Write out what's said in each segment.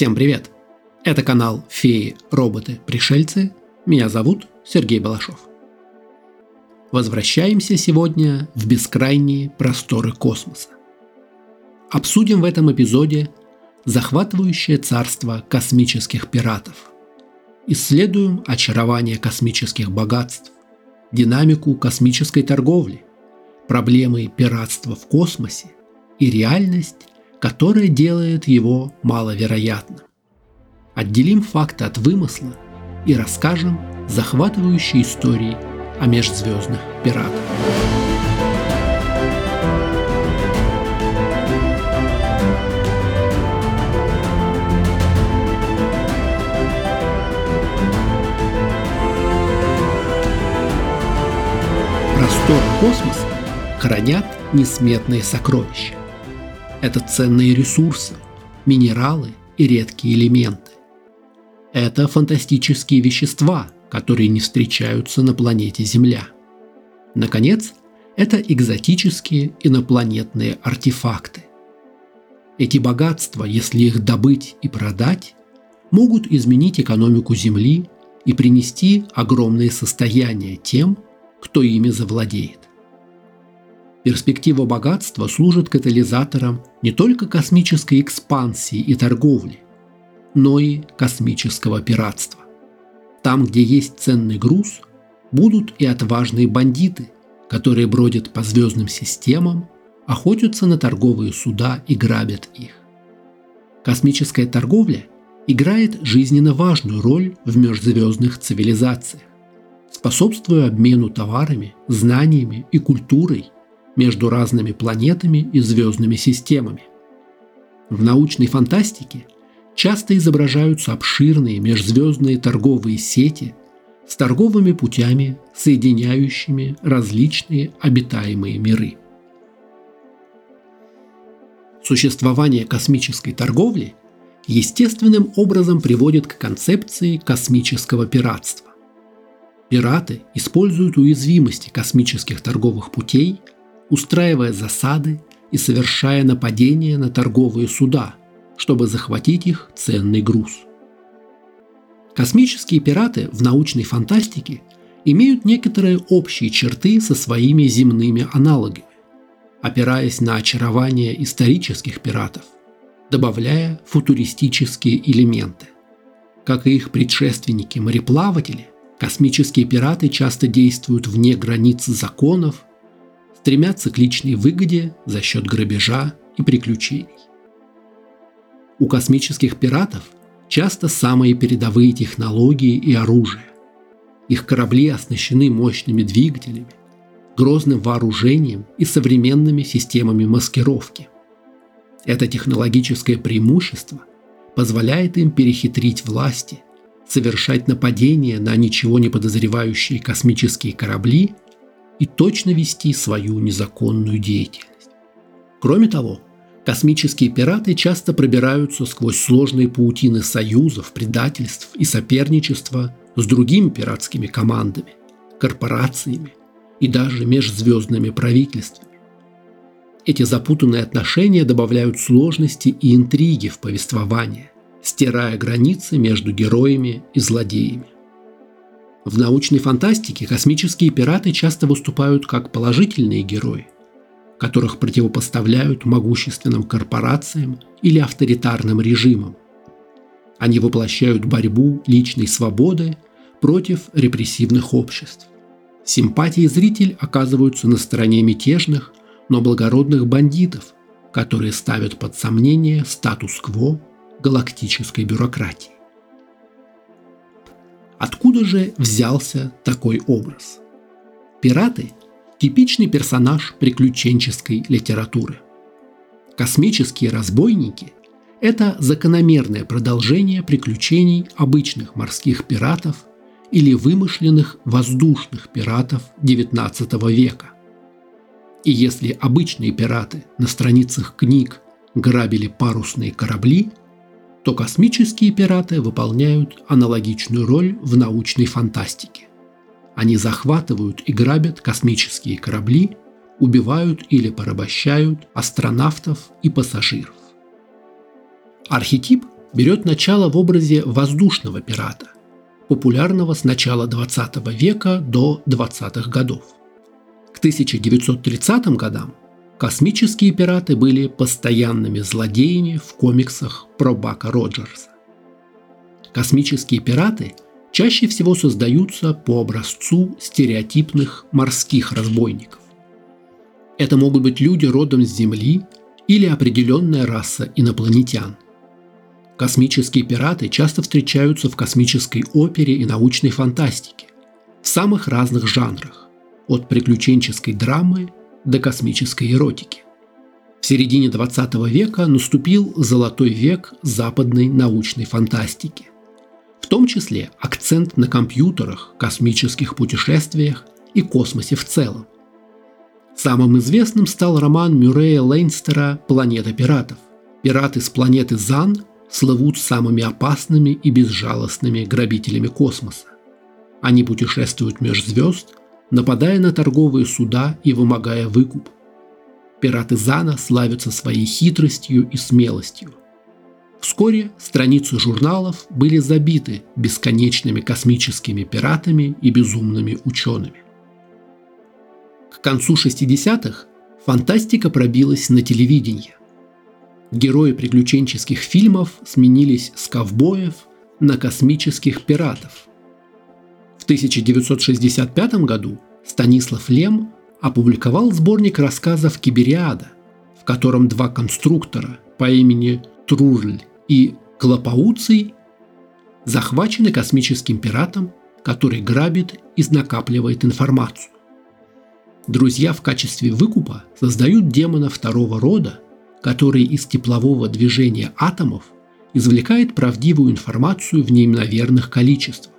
Всем привет! Это канал «Феи, роботы, пришельцы». Меня зовут Сергей Балашов. Возвращаемся сегодня в бескрайние просторы космоса. Обсудим в этом эпизоде захватывающее царство космических пиратов. Исследуем очарование космических богатств, динамику космической торговли, проблемы пиратства в космосе и реальность которое делает его маловероятным. Отделим факты от вымысла и расскажем захватывающие истории о межзвездных пиратах. Просторы космоса хранят несметные сокровища. Это ценные ресурсы, минералы и редкие элементы. Это фантастические вещества, которые не встречаются на планете Земля. Наконец, это экзотические инопланетные артефакты. Эти богатства, если их добыть и продать, могут изменить экономику Земли и принести огромные состояния тем, кто ими завладеет. Перспектива богатства служит катализатором не только космической экспансии и торговли, но и космического пиратства. Там, где есть ценный груз, будут и отважные бандиты, которые бродят по звездным системам, охотятся на торговые суда и грабят их. Космическая торговля играет жизненно важную роль в межзвездных цивилизациях, способствуя обмену товарами, знаниями и культурой – между разными планетами и звездными системами. В научной фантастике часто изображаются обширные межзвездные торговые сети с торговыми путями, соединяющими различные обитаемые миры. Существование космической торговли естественным образом приводит к концепции космического пиратства. Пираты используют уязвимости космических торговых путей – устраивая засады и совершая нападения на торговые суда, чтобы захватить их ценный груз. Космические пираты в научной фантастике имеют некоторые общие черты со своими земными аналогами, опираясь на очарование исторических пиратов, добавляя футуристические элементы. Как и их предшественники-мореплаватели, космические пираты часто действуют вне границ законов стремятся к личной выгоде за счет грабежа и приключений. У космических пиратов часто самые передовые технологии и оружие. Их корабли оснащены мощными двигателями, грозным вооружением и современными системами маскировки. Это технологическое преимущество позволяет им перехитрить власти, совершать нападения на ничего не подозревающие космические корабли – и точно вести свою незаконную деятельность. Кроме того, космические пираты часто пробираются сквозь сложные паутины союзов, предательств и соперничества с другими пиратскими командами, корпорациями и даже межзвездными правительствами. Эти запутанные отношения добавляют сложности и интриги в повествование, стирая границы между героями и злодеями. В научной фантастике космические пираты часто выступают как положительные герои, которых противопоставляют могущественным корпорациям или авторитарным режимам. Они воплощают борьбу личной свободы против репрессивных обществ. Симпатии зритель оказываются на стороне мятежных, но благородных бандитов, которые ставят под сомнение статус-кво галактической бюрократии. Откуда же взялся такой образ? Пираты – типичный персонаж приключенческой литературы. Космические разбойники – это закономерное продолжение приключений обычных морских пиратов или вымышленных воздушных пиратов XIX века. И если обычные пираты на страницах книг грабили парусные корабли – то космические пираты выполняют аналогичную роль в научной фантастике. Они захватывают и грабят космические корабли, убивают или порабощают астронавтов и пассажиров. Архетип берет начало в образе воздушного пирата, популярного с начала 20 века до 20-х годов. К 1930 годам космические пираты были постоянными злодеями в комиксах про Бака Роджерса. Космические пираты чаще всего создаются по образцу стереотипных морских разбойников. Это могут быть люди родом с Земли или определенная раса инопланетян. Космические пираты часто встречаются в космической опере и научной фантастике в самых разных жанрах, от приключенческой драмы до космической эротики. В середине 20 века наступил золотой век западной научной фантастики. В том числе акцент на компьютерах, космических путешествиях и космосе в целом. Самым известным стал роман Мюррея Лейнстера «Планета пиратов». Пираты с планеты Зан слывут самыми опасными и безжалостными грабителями космоса. Они путешествуют меж звезд, нападая на торговые суда и вымогая выкуп. Пираты Зана славятся своей хитростью и смелостью. Вскоре страницы журналов были забиты бесконечными космическими пиратами и безумными учеными. К концу 60-х фантастика пробилась на телевидение. Герои приключенческих фильмов сменились с ковбоев на космических пиратов. В 1965 году Станислав Лем опубликовал сборник рассказов «Кибериада», в котором два конструктора по имени Трурль и Клопауций захвачены космическим пиратом, который грабит и накапливает информацию. Друзья в качестве выкупа создают демона второго рода, который из теплового движения атомов извлекает правдивую информацию в неимоверных количествах.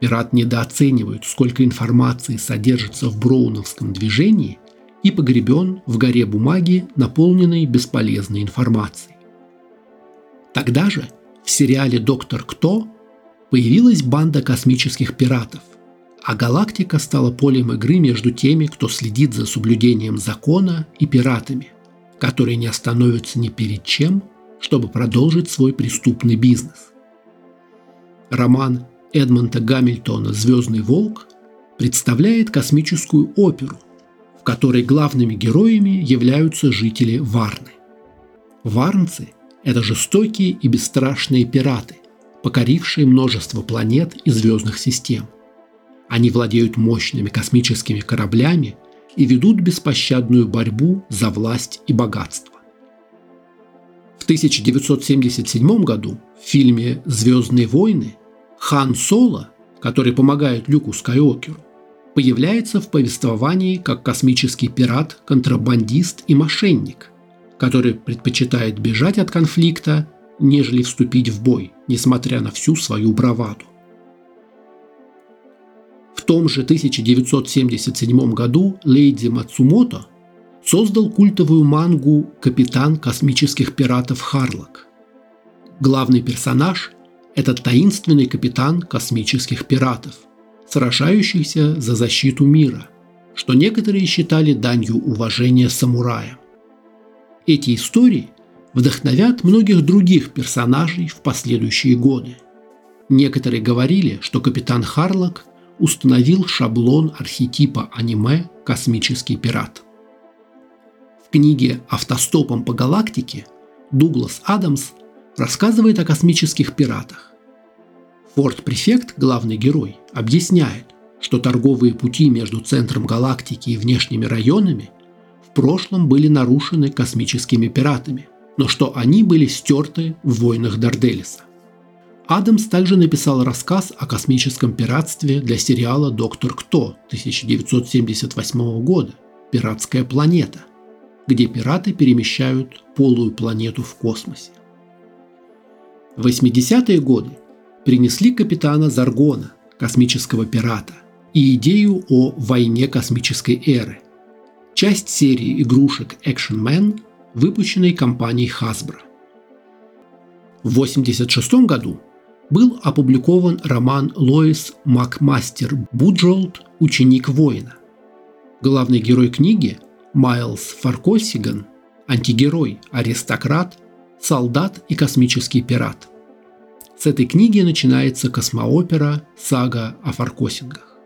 Пират недооценивает, сколько информации содержится в броуновском движении и погребен в горе бумаги, наполненной бесполезной информацией. Тогда же в сериале «Доктор Кто» появилась банда космических пиратов, а галактика стала полем игры между теми, кто следит за соблюдением закона и пиратами, которые не остановятся ни перед чем, чтобы продолжить свой преступный бизнес. Роман Эдмонта Гамильтона «Звездный волк» представляет космическую оперу, в которой главными героями являются жители Варны. Варнцы – это жестокие и бесстрашные пираты, покорившие множество планет и звездных систем. Они владеют мощными космическими кораблями и ведут беспощадную борьбу за власть и богатство. В 1977 году в фильме «Звездные войны» Хан Соло, который помогает Люку Скайокеру, появляется в повествовании как космический пират, контрабандист и мошенник, который предпочитает бежать от конфликта, нежели вступить в бой, несмотря на всю свою браваду. В том же 1977 году Лейди Мацумото создал культовую мангу «Капитан космических пиратов Харлок». Главный персонаж – это таинственный капитан космических пиратов, сражающийся за защиту мира, что некоторые считали данью уважения самураям. Эти истории вдохновят многих других персонажей в последующие годы. Некоторые говорили, что капитан Харлок установил шаблон архетипа аниме «Космический пират». В книге «Автостопом по галактике» Дуглас Адамс рассказывает о космических пиратах. Форд-префект, главный герой, объясняет, что торговые пути между центром галактики и внешними районами в прошлом были нарушены космическими пиратами, но что они были стерты в войнах Дарделиса. Адамс также написал рассказ о космическом пиратстве для сериала «Доктор Кто» 1978 года «Пиратская планета», где пираты перемещают полую планету в космосе. В 80-е годы принесли капитана Заргона, космического пирата, и идею о войне космической эры – часть серии игрушек Action Man, выпущенной компанией Hasbro. В 1986 году был опубликован роман Лоис Макмастер Буджолд «Ученик воина». Главный герой книги Майлз Фаркосиган, антигерой, аристократ, «Солдат и космический пират». С этой книги начинается космоопера «Сага о Форкосиганах».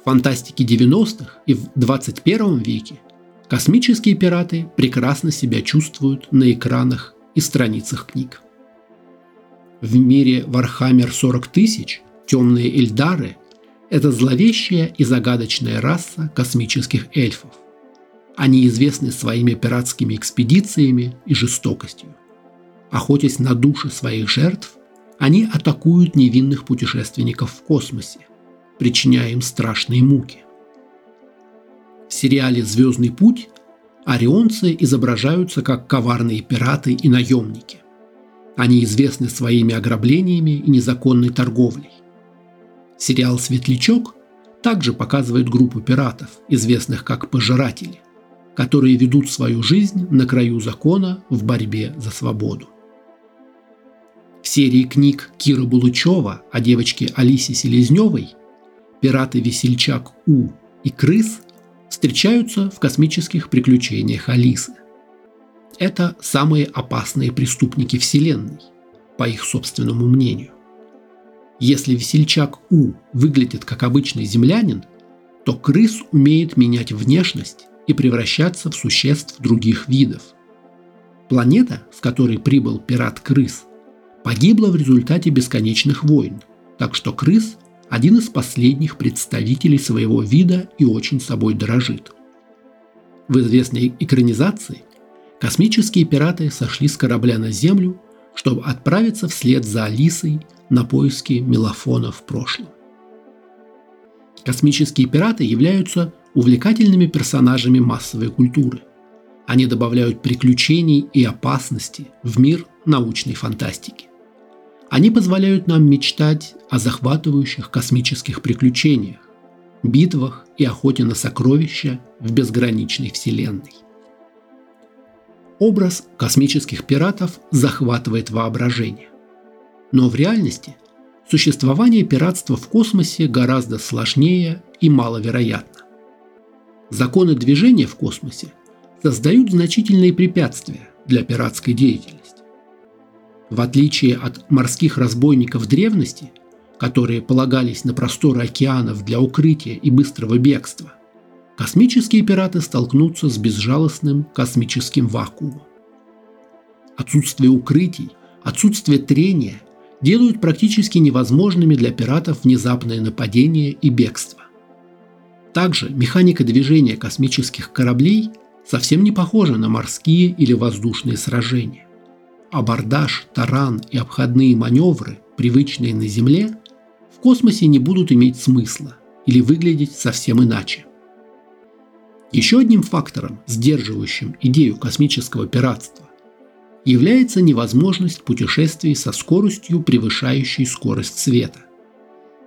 В фантастике 90-х и в 21 веке космические пираты прекрасно себя чувствуют на экранах и страницах книг. В мире Warhammer 40 тысяч темные Эльдары – это зловещая и загадочная раса космических эльфов. Они известны своими пиратскими экспедициями и жестокостью. Охотясь на души своих жертв, они атакуют невинных путешественников в космосе, причиняя им страшные муки. В сериале «Звездный путь» орионцы изображаются как коварные пираты и наемники. Они известны своими ограблениями и незаконной торговлей. Сериал «Светлячок» также показывает группу пиратов, известных как пожиратели, которые ведут свою жизнь на краю закона в борьбе за свободу. Серии книг Кира Булычева о девочке Алисе Селезневой пираты Весельчак У и Крыс встречаются в космических приключениях Алисы. Это самые опасные преступники Вселенной, по их собственному мнению. Если весельчак У выглядит как обычный землянин, то крыс умеет менять внешность и превращаться в существ других видов. Планета, с которой прибыл пират-крыс, погибла в результате бесконечных войн, так что крыс – один из последних представителей своего вида и очень собой дорожит. В известной экранизации космические пираты сошли с корабля на Землю, чтобы отправиться вслед за Алисой на поиски мелофона в прошлом. Космические пираты являются увлекательными персонажами массовой культуры. Они добавляют приключений и опасности в мир научной фантастики. Они позволяют нам мечтать о захватывающих космических приключениях, битвах и охоте на сокровища в безграничной Вселенной. Образ космических пиратов захватывает воображение. Но в реальности существование пиратства в космосе гораздо сложнее и маловероятно. Законы движения в космосе создают значительные препятствия для пиратской деятельности. В отличие от морских разбойников древности, которые полагались на просторы океанов для укрытия и быстрого бегства, космические пираты столкнутся с безжалостным космическим вакуумом. Отсутствие укрытий, отсутствие трения делают практически невозможными для пиратов внезапное нападение и бегство. Также механика движения космических кораблей совсем не похожа на морские или воздушные сражения абордаж, таран и обходные маневры, привычные на Земле, в космосе не будут иметь смысла или выглядеть совсем иначе. Еще одним фактором, сдерживающим идею космического пиратства, является невозможность путешествий со скоростью, превышающей скорость света.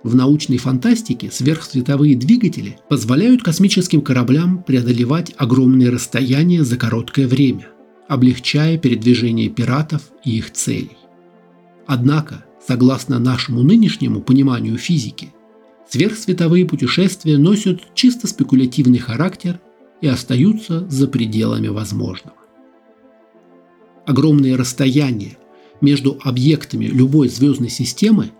В научной фантастике сверхсветовые двигатели позволяют космическим кораблям преодолевать огромные расстояния за короткое время – облегчая передвижение пиратов и их целей. Однако, согласно нашему нынешнему пониманию физики, сверхсветовые путешествия носят чисто спекулятивный характер и остаются за пределами возможного. Огромные расстояния между объектами любой звездной системы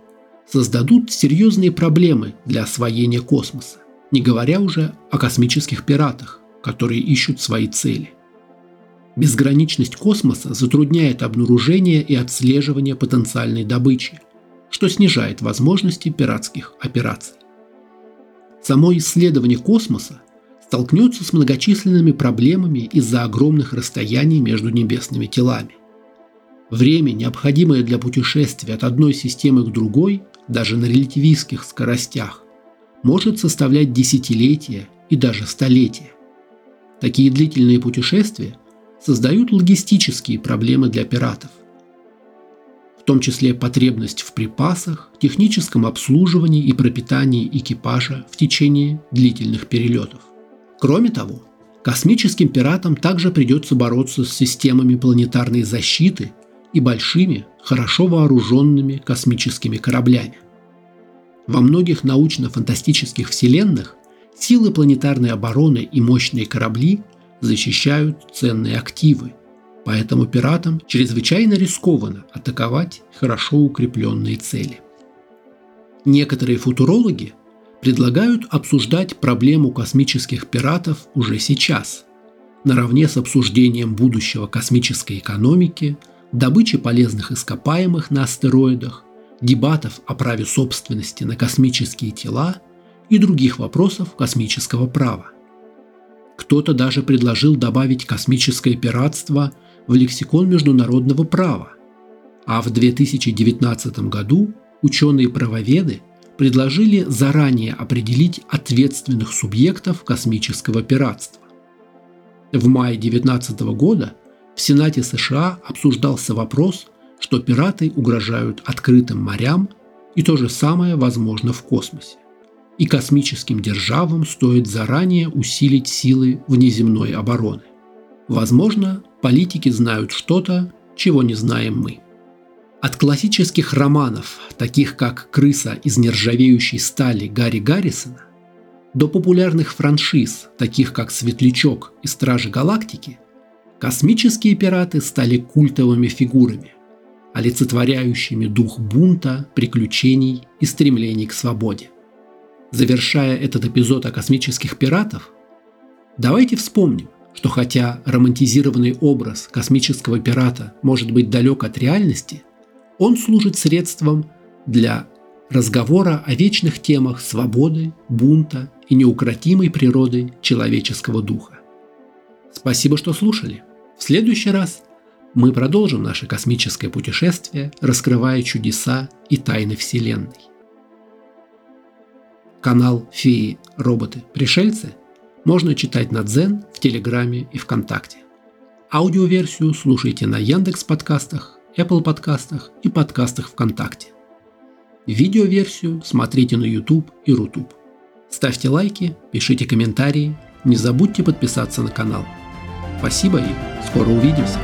создадут серьезные проблемы для освоения космоса, не говоря уже о космических пиратах, которые ищут свои цели. Безграничность космоса затрудняет обнаружение и отслеживание потенциальной добычи, что снижает возможности пиратских операций. Само исследование космоса столкнется с многочисленными проблемами из-за огромных расстояний между небесными телами. Время, необходимое для путешествия от одной системы к другой, даже на релятивистских скоростях, может составлять десятилетия и даже столетия. Такие длительные путешествия создают логистические проблемы для пиратов, в том числе потребность в припасах, техническом обслуживании и пропитании экипажа в течение длительных перелетов. Кроме того, космическим пиратам также придется бороться с системами планетарной защиты и большими, хорошо вооруженными космическими кораблями. Во многих научно-фантастических вселенных силы планетарной обороны и мощные корабли защищают ценные активы, Поэтому пиратам чрезвычайно рискованно атаковать хорошо укрепленные цели. Некоторые футурологи предлагают обсуждать проблему космических пиратов уже сейчас, наравне с обсуждением будущего космической экономики, добычи полезных ископаемых на астероидах, дебатов о праве собственности на космические тела и других вопросов космического права. Кто-то даже предложил добавить космическое пиратство в лексикон международного права, а в 2019 году ученые-правоведы предложили заранее определить ответственных субъектов космического пиратства. В мае 2019 года в Сенате США обсуждался вопрос, что пираты угрожают открытым морям, и то же самое возможно в космосе. И космическим державам стоит заранее усилить силы внеземной обороны. Возможно, политики знают что-то, чего не знаем мы. От классических романов, таких как «Крыса из нержавеющей стали» Гарри Гаррисона, до популярных франшиз, таких как «Светлячок» и «Стражи Галактики», космические пираты стали культовыми фигурами, олицетворяющими дух бунта, приключений и стремлений к свободе. Завершая этот эпизод о космических пиратах, давайте вспомним, что хотя романтизированный образ космического пирата может быть далек от реальности – он служит средством для разговора о вечных темах свободы, бунта и неукротимой природы человеческого духа. Спасибо, что слушали. В следующий раз мы продолжим наше космическое путешествие, раскрывая чудеса и тайны Вселенной. Канал «Феи, роботы, пришельцы» можно читать на Дзен, в Телеграме и ВКонтакте. Аудиоверсию слушайте на Яндекс подкастах, Apple подкастах и подкастах ВКонтакте. Видеоверсию смотрите на YouTube и Рутуб. Ставьте лайки, пишите комментарии, не забудьте подписаться на канал. Спасибо и скоро увидимся.